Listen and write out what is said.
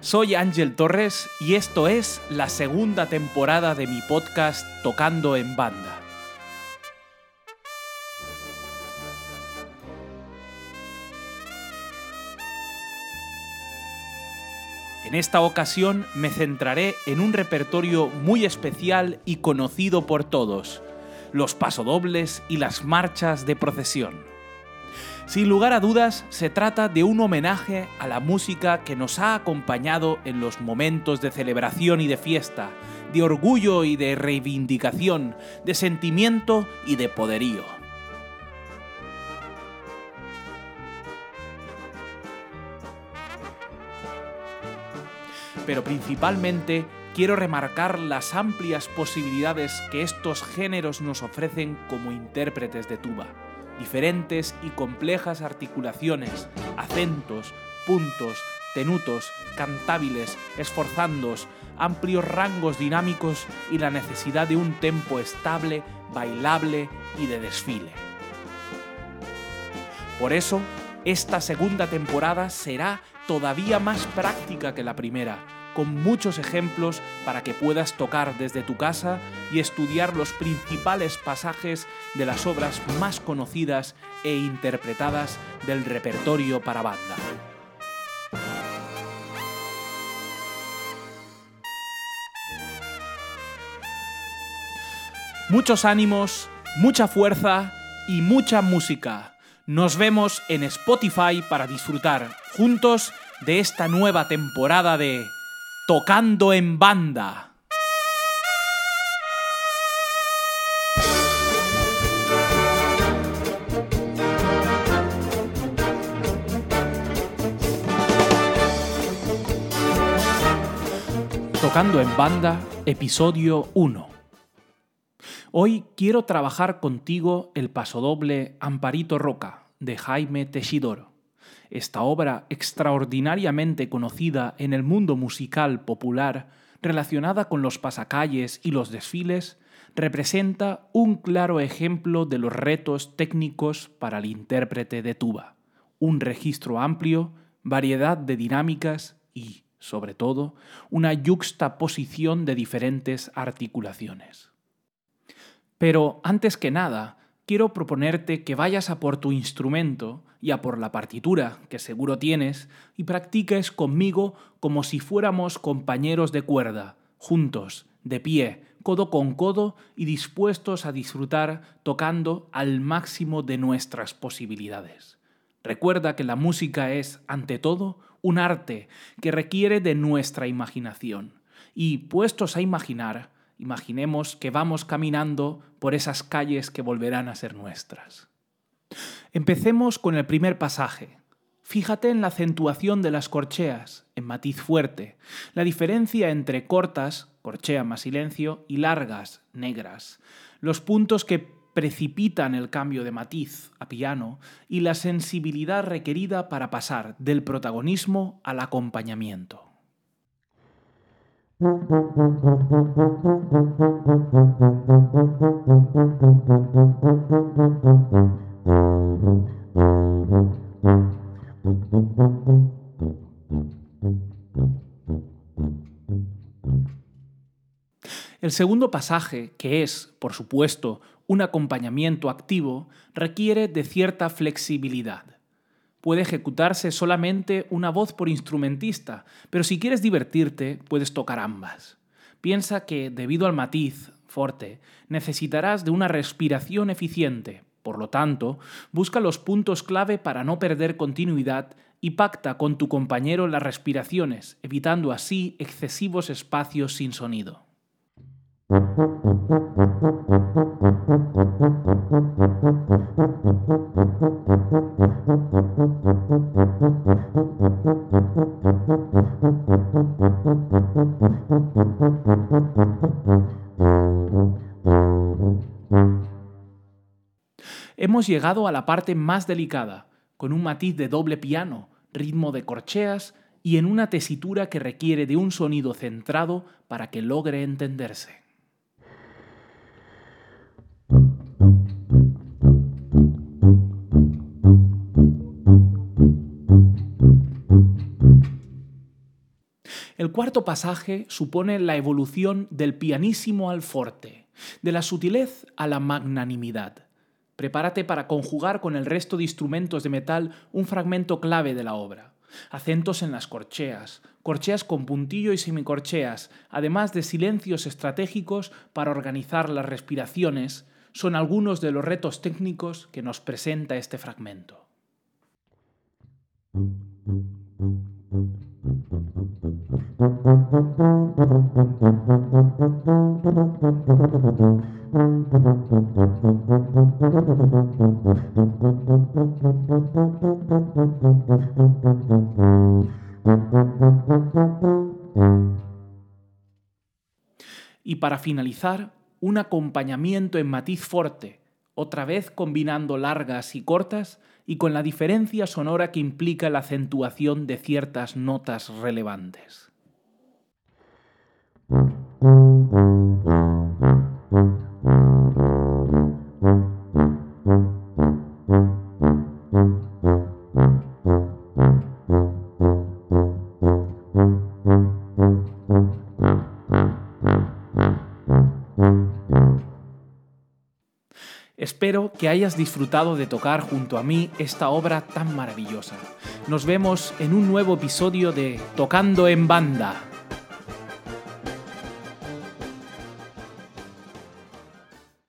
Soy Ángel Torres y esto es la segunda temporada de mi podcast Tocando en Banda. En esta ocasión me centraré en un repertorio muy especial y conocido por todos, los pasodobles y las marchas de procesión. Sin lugar a dudas, se trata de un homenaje a la música que nos ha acompañado en los momentos de celebración y de fiesta, de orgullo y de reivindicación, de sentimiento y de poderío. Pero principalmente quiero remarcar las amplias posibilidades que estos géneros nos ofrecen como intérpretes de tuba diferentes y complejas articulaciones, acentos, puntos, tenutos, cantábiles, esforzandos, amplios rangos dinámicos y la necesidad de un tempo estable, bailable y de desfile. Por eso, esta segunda temporada será todavía más práctica que la primera, con muchos ejemplos para que puedas tocar desde tu casa y estudiar los principales pasajes de las obras más conocidas e interpretadas del repertorio para banda. Muchos ánimos, mucha fuerza y mucha música. Nos vemos en Spotify para disfrutar juntos de esta nueva temporada de Tocando en banda. Tocando en banda, episodio 1. Hoy quiero trabajar contigo el pasodoble Amparito Roca de Jaime Teixidoro. Esta obra extraordinariamente conocida en el mundo musical popular, relacionada con los pasacalles y los desfiles, representa un claro ejemplo de los retos técnicos para el intérprete de tuba. Un registro amplio, variedad de dinámicas y, sobre todo, una yuxtaposición de diferentes articulaciones. Pero, antes que nada, quiero proponerte que vayas a por tu instrumento y a por la partitura, que seguro tienes, y practiques conmigo como si fuéramos compañeros de cuerda, juntos, de pie, codo con codo y dispuestos a disfrutar tocando al máximo de nuestras posibilidades. Recuerda que la música es, ante todo, un arte que requiere de nuestra imaginación. Y puestos a imaginar, imaginemos que vamos caminando por esas calles que volverán a ser nuestras. Empecemos con el primer pasaje. Fíjate en la acentuación de las corcheas, en matiz fuerte, la diferencia entre cortas, corchea más silencio, y largas, negras, los puntos que precipitan el cambio de matiz a piano y la sensibilidad requerida para pasar del protagonismo al acompañamiento. El segundo pasaje, que es, por supuesto, un acompañamiento activo, requiere de cierta flexibilidad. Puede ejecutarse solamente una voz por instrumentista, pero si quieres divertirte, puedes tocar ambas. Piensa que, debido al matiz, forte, necesitarás de una respiración eficiente, por lo tanto, busca los puntos clave para no perder continuidad y pacta con tu compañero las respiraciones, evitando así excesivos espacios sin sonido. Hemos llegado a la parte más delicada, con un matiz de doble piano, ritmo de corcheas y en una tesitura que requiere de un sonido centrado para que logre entenderse. Cuarto pasaje supone la evolución del pianísimo al forte, de la sutilez a la magnanimidad. Prepárate para conjugar con el resto de instrumentos de metal un fragmento clave de la obra. Acentos en las corcheas, corcheas con puntillo y semicorcheas, además de silencios estratégicos para organizar las respiraciones, son algunos de los retos técnicos que nos presenta este fragmento. Y para finalizar, un acompañamiento en matiz fuerte, otra vez combinando largas y cortas y con la diferencia sonora que implica la acentuación de ciertas notas relevantes. Espero que hayas disfrutado de tocar junto a mí esta obra tan maravillosa. Nos vemos en un nuevo episodio de Tocando en Banda.